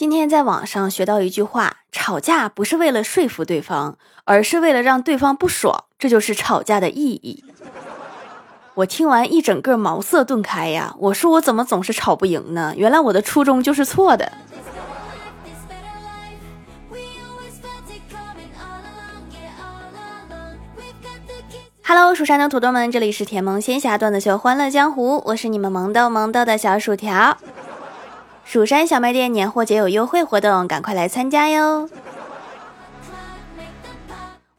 今天在网上学到一句话：吵架不是为了说服对方，而是为了让对方不爽，这就是吵架的意义。我听完一整个茅塞顿开呀！我说我怎么总是吵不赢呢？原来我的初衷就是错的。Hello，蜀山的土豆们，这里是甜萌仙侠段子秀《欢乐江湖》，我是你们萌豆萌豆的小薯条。蜀山小卖店年货节有优惠活动，赶快来参加哟！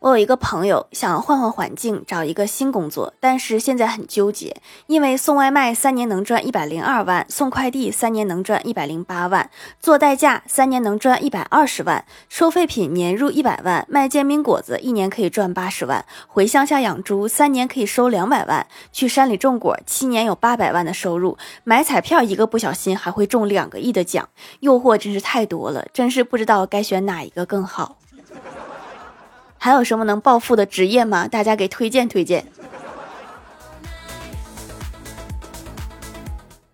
我有一个朋友想换换环境，找一个新工作，但是现在很纠结，因为送外卖三年能赚一百零二万，送快递三年能赚一百零八万，做代驾三年能赚一百二十万，收废品年入一百万，卖煎饼果子一年可以赚八十万，回乡下养猪三年可以收两百万，去山里种果七年有八百万的收入，买彩票一个不小心还会中两个亿的奖，诱惑真是太多了，真是不知道该选哪一个更好。还有什么能暴富的职业吗？大家给推荐推荐。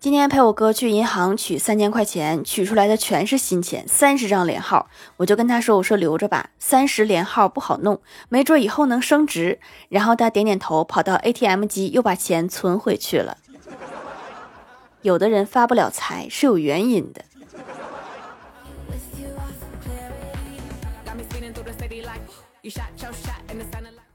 今天陪我哥去银行取三千块钱，取出来的全是新钱，三十张连号。我就跟他说：“我说留着吧，三十连号不好弄，没准以后能升值。”然后他点点头，跑到 ATM 机又把钱存回去了。有的人发不了财是有原因的。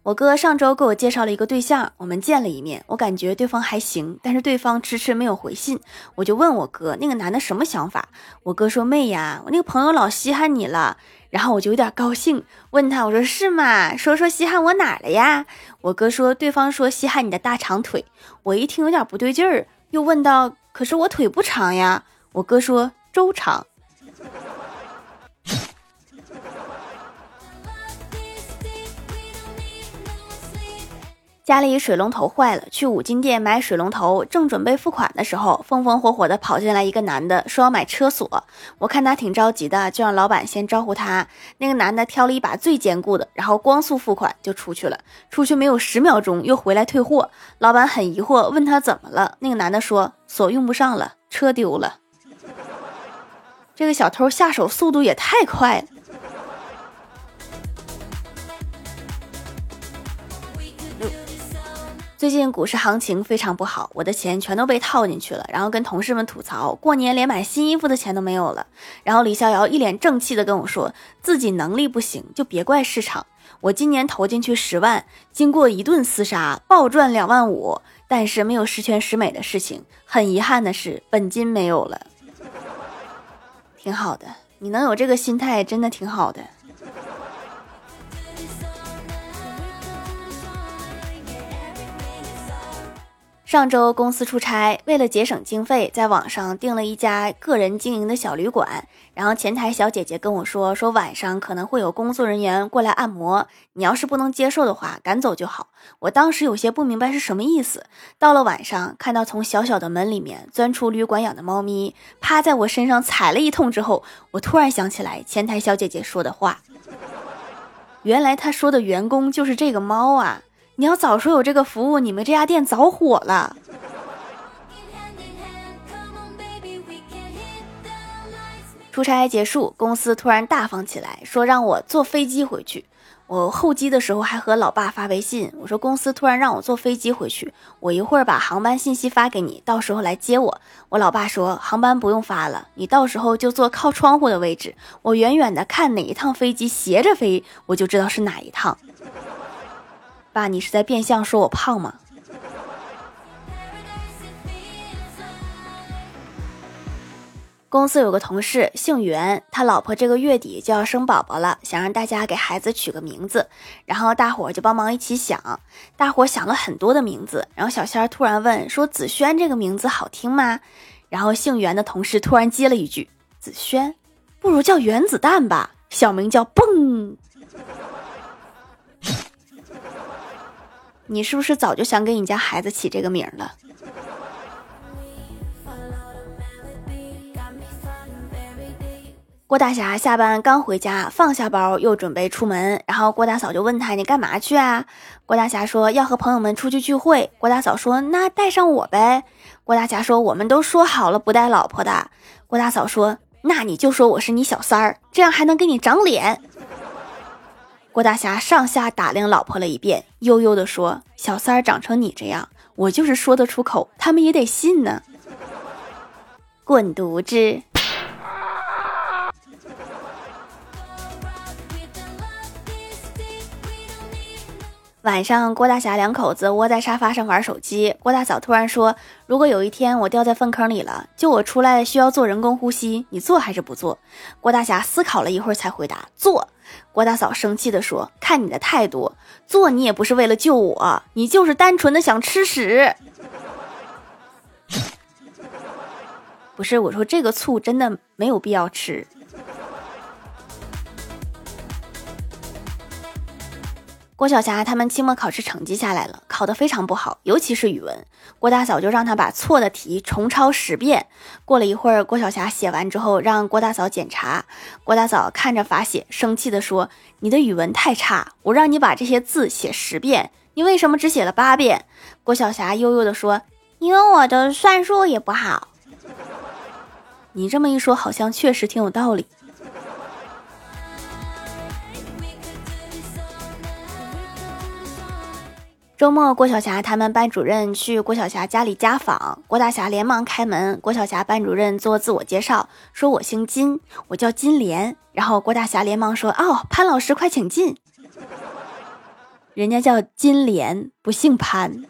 我哥上周给我介绍了一个对象，我们见了一面，我感觉对方还行，但是对方迟迟没有回信，我就问我哥那个男的什么想法。我哥说妹呀，我那个朋友老稀罕你了，然后我就有点高兴，问他我说是吗？说说稀罕我哪了呀？我哥说对方说稀罕你的大长腿，我一听有点不对劲儿，又问道可是我腿不长呀？我哥说周长。家里水龙头坏了，去五金店买水龙头，正准备付款的时候，风风火火的跑进来一个男的，说要买车锁。我看他挺着急的，就让老板先招呼他。那个男的挑了一把最坚固的，然后光速付款就出去了。出去没有十秒钟，又回来退货。老板很疑惑，问他怎么了？那个男的说锁用不上了，车丢了。这个小偷下手速度也太快了。最近股市行情非常不好，我的钱全都被套进去了，然后跟同事们吐槽，过年连买新衣服的钱都没有了。然后李逍遥一脸正气的跟我说，自己能力不行就别怪市场。我今年投进去十万，经过一顿厮杀，暴赚两万五，但是没有十全十美的事情。很遗憾的是，本金没有了。挺好的，你能有这个心态，真的挺好的。上周公司出差，为了节省经费，在网上订了一家个人经营的小旅馆。然后前台小姐姐跟我说，说晚上可能会有工作人员过来按摩，你要是不能接受的话，赶走就好。我当时有些不明白是什么意思。到了晚上，看到从小小的门里面钻出旅馆养的猫咪，趴在我身上踩了一通之后，我突然想起来前台小姐姐说的话，原来她说的员工就是这个猫啊。你要早说有这个服务，你们这家店早火了。出差结束，公司突然大方起来，说让我坐飞机回去。我候机的时候还和老爸发微信，我说公司突然让我坐飞机回去，我一会儿把航班信息发给你，到时候来接我。我老爸说航班不用发了，你到时候就坐靠窗户的位置，我远远的看哪一趟飞机斜着飞，我就知道是哪一趟。爸，你是在变相说我胖吗？公司有个同事姓袁，他老婆这个月底就要生宝宝了，想让大家给孩子取个名字，然后大伙儿就帮忙一起想。大伙儿想了很多的名字，然后小仙儿突然问说：“子轩这个名字好听吗？”然后姓袁的同事突然接了一句：“子轩，不如叫原子弹吧，小名叫蹦。”你是不是早就想给你家孩子起这个名了？郭大侠下班刚回家，放下包又准备出门，然后郭大嫂就问他：“你干嘛去啊？”郭大侠说：“要和朋友们出去聚会。”郭大嫂说：“那带上我呗。”郭大侠说：“我们都说好了不带老婆的。”郭大嫂说：“那你就说我是你小三儿，这样还能给你长脸。郭大侠上下打量老婆了一遍，悠悠地说：“小三儿长成你这样，我就是说得出口，他们也得信呢。”滚犊子！晚上，郭大侠两口子窝在沙发上玩手机。郭大嫂突然说：“如果有一天我掉在粪坑里了，救我出来需要做人工呼吸，你做还是不做？”郭大侠思考了一会儿才回答：“做。”郭大嫂生气地说：“看你的态度，做你也不是为了救我，你就是单纯的想吃屎。”不是我说，这个醋真的没有必要吃。郭晓霞他们期末考试成绩下来了，考得非常不好，尤其是语文。郭大嫂就让他把错的题重抄十遍。过了一会儿，郭晓霞写完之后，让郭大嫂检查。郭大嫂看着罚写，生气地说：“你的语文太差，我让你把这些字写十遍，你为什么只写了八遍？”郭晓霞悠悠地说：“因为我的算术也不好。”你这么一说，好像确实挺有道理。周末，郭晓霞他们班主任去郭晓霞家里家访，郭大侠连忙开门。郭晓霞班主任做自我介绍，说：“我姓金，我叫金莲。”然后郭大侠连忙说：“哦，潘老师，快请进。”人家叫金莲，不姓潘。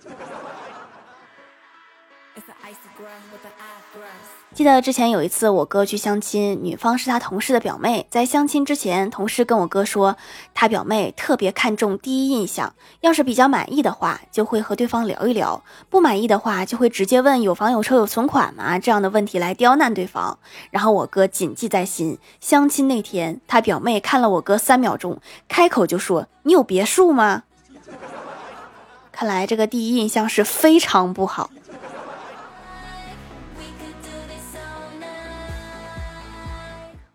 记得之前有一次，我哥去相亲，女方是他同事的表妹。在相亲之前，同事跟我哥说，他表妹特别看重第一印象，要是比较满意的话，就会和对方聊一聊；不满意的话，就会直接问有房有车有存款吗？这样的问题来刁难对方。然后我哥谨记在心。相亲那天，他表妹看了我哥三秒钟，开口就说：“你有别墅吗？”看来这个第一印象是非常不好。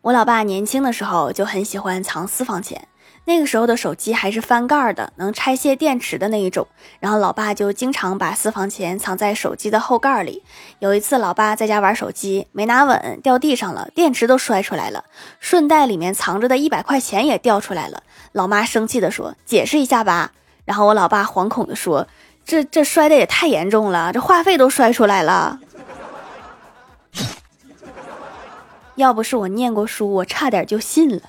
我老爸年轻的时候就很喜欢藏私房钱，那个时候的手机还是翻盖的，能拆卸电池的那一种。然后老爸就经常把私房钱藏在手机的后盖里。有一次，老爸在家玩手机没拿稳，掉地上了，电池都摔出来了，顺带里面藏着的一百块钱也掉出来了。老妈生气的说：“解释一下吧。”然后我老爸惶恐的说：“这这摔的也太严重了，这话费都摔出来了。”要不是我念过书，我差点就信了。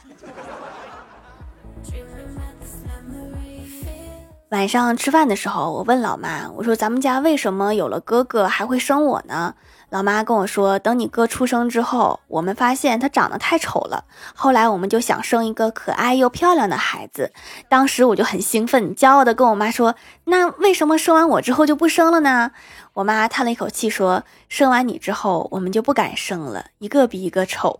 晚上吃饭的时候，我问老妈：“我说咱们家为什么有了哥哥还会生我呢？”老妈跟我说：“等你哥出生之后，我们发现他长得太丑了，后来我们就想生一个可爱又漂亮的孩子。当时我就很兴奋，骄傲的跟我妈说：‘那为什么生完我之后就不生了呢？’我妈叹了一口气说：‘生完你之后，我们就不敢生了，一个比一个丑。’”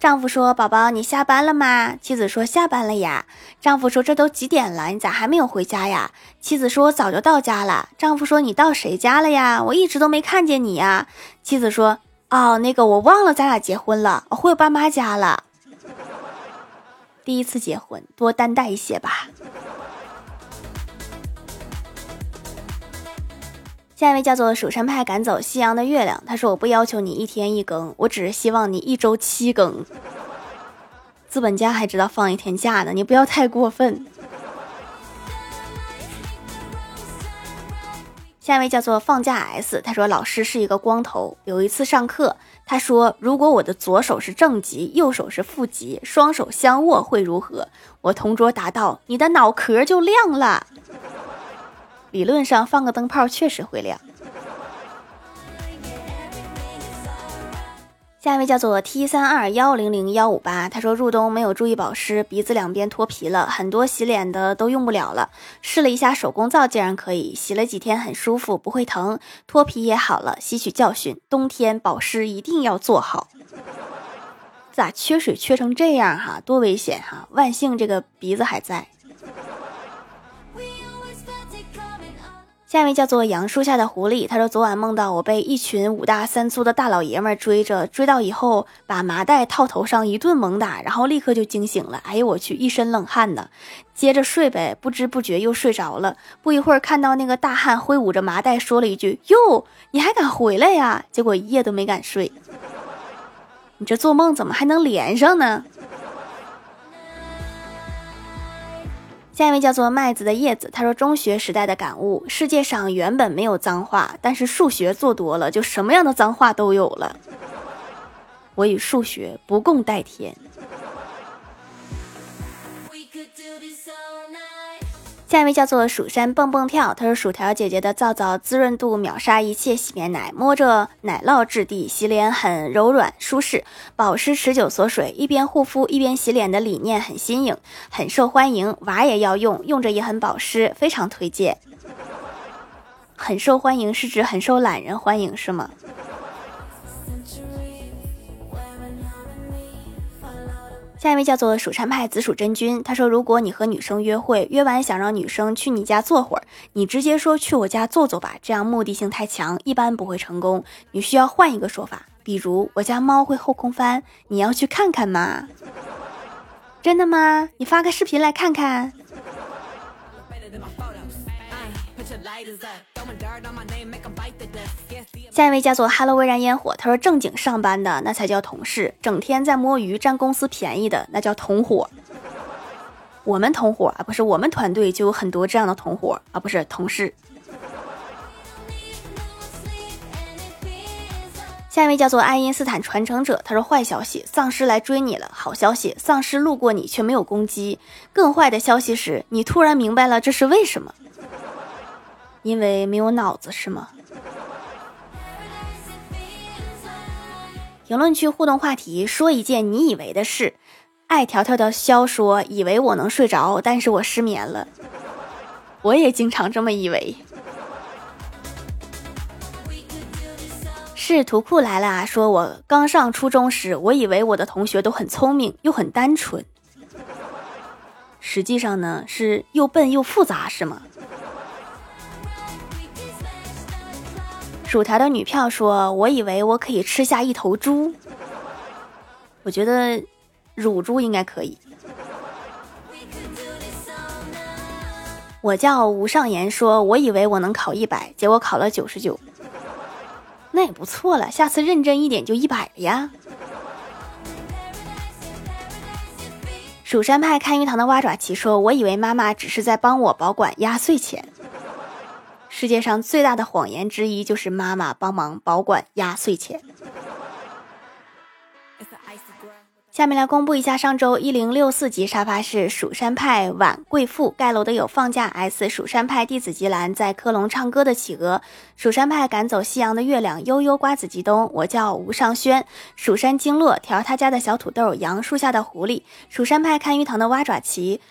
丈夫说：“宝宝，你下班了吗？”妻子说：“下班了呀。”丈夫说：“这都几点了，你咋还没有回家呀？”妻子说：“我早就到家了。”丈夫说：“你到谁家了呀？我一直都没看见你呀。”妻子说：“哦，那个我忘了咱俩结婚了，我回我爸妈家了。第一次结婚，多担待一些吧。”下一位叫做蜀山派赶走夕阳的月亮，他说：“我不要求你一天一更，我只是希望你一周七更。”资本家还知道放一天假呢，你不要太过分。下一位叫做放假 S，他说：“老师是一个光头，有一次上课，他说如果我的左手是正极，右手是负极，双手相握会如何？”我同桌答道：“你的脑壳就亮了。”理论上放个灯泡确实会亮。下一位叫做 T 三二幺零零幺五八，他说入冬没有注意保湿，鼻子两边脱皮了，很多洗脸的都用不了了。试了一下手工皂，竟然可以洗了几天，很舒服，不会疼，脱皮也好了。吸取教训，冬天保湿一定要做好。咋缺水缺成这样哈？多危险哈！万幸这个鼻子还在。下一位叫做杨树下的狐狸，他说昨晚梦到我被一群五大三粗的大老爷们追着，追到以后把麻袋套头上一顿猛打，然后立刻就惊醒了。哎呦我去，一身冷汗呢。接着睡呗，不知不觉又睡着了。不一会儿看到那个大汉挥舞着麻袋说了一句：“哟，你还敢回来呀？”结果一夜都没敢睡。你这做梦怎么还能连上呢？下一位叫做麦子的叶子，他说：“中学时代的感悟，世界上原本没有脏话，但是数学做多了，就什么样的脏话都有了。我与数学不共戴天。”下一位叫做蜀山蹦蹦跳，他说薯条姐姐的皂皂滋润度秒杀一切洗面奶，摸着奶酪质地，洗脸很柔软舒适，保湿持久锁水，一边护肤一边洗脸的理念很新颖，很受欢迎，娃也要用，用着也很保湿，非常推荐。很受欢迎是指很受懒人欢迎是吗？下一位叫做蜀山派紫薯真君，他说：“如果你和女生约会，约完想让女生去你家坐会儿，你直接说去我家坐坐吧，这样目的性太强，一般不会成功。你需要换一个说法，比如我家猫会后空翻，你要去看看吗？真的吗？你发个视频来看看。”下一位叫做 Hello 微燃烟火，他说正经上班的那才叫同事，整天在摸鱼占公司便宜的那叫同伙。我们同伙啊，不是我们团队就有很多这样的同伙啊，不是同事。下一位叫做爱因斯坦传承者，他说坏消息，丧尸来追你了；好消息，丧尸路过你却没有攻击。更坏的消息是你突然明白了这是为什么。因为没有脑子是吗？评论区互动话题：说一件你以为的事。爱条条的肖说：“以为我能睡着，但是我失眠了。”我也经常这么以为。是图库来了啊！说我刚上初中时，我以为我的同学都很聪明又很单纯，实际上呢是又笨又复杂，是吗？薯条的女票说：“我以为我可以吃下一头猪，我觉得乳猪应该可以。”我叫吴尚言，说：“我以为我能考一百，结果考了九十九，那也不错了，下次认真一点就一百了呀。”蜀山派看鱼塘的蛙爪奇说：“我以为妈妈只是在帮我保管压岁钱。”世界上最大的谎言之一就是妈妈帮忙保管压岁钱。下面来公布一下上周一零六四级沙发是蜀山派晚贵妇盖楼的有放假 S 蜀山派弟子吉兰在科隆唱歌的企鹅蜀山派赶走夕阳的月亮悠悠瓜子吉东我叫吴尚轩蜀山经络调他家的小土豆杨树下的狐狸蜀山派看鱼塘的蛙爪旗。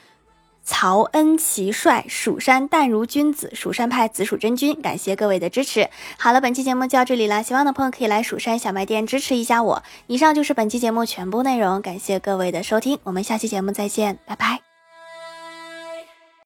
曹恩奇帅，蜀山淡如君子，蜀山派紫薯真君，感谢各位的支持。好了，本期节目就到这里了，喜欢的朋友可以来蜀山小卖店支持一下我。以上就是本期节目全部内容，感谢各位的收听，我们下期节目再见，拜拜。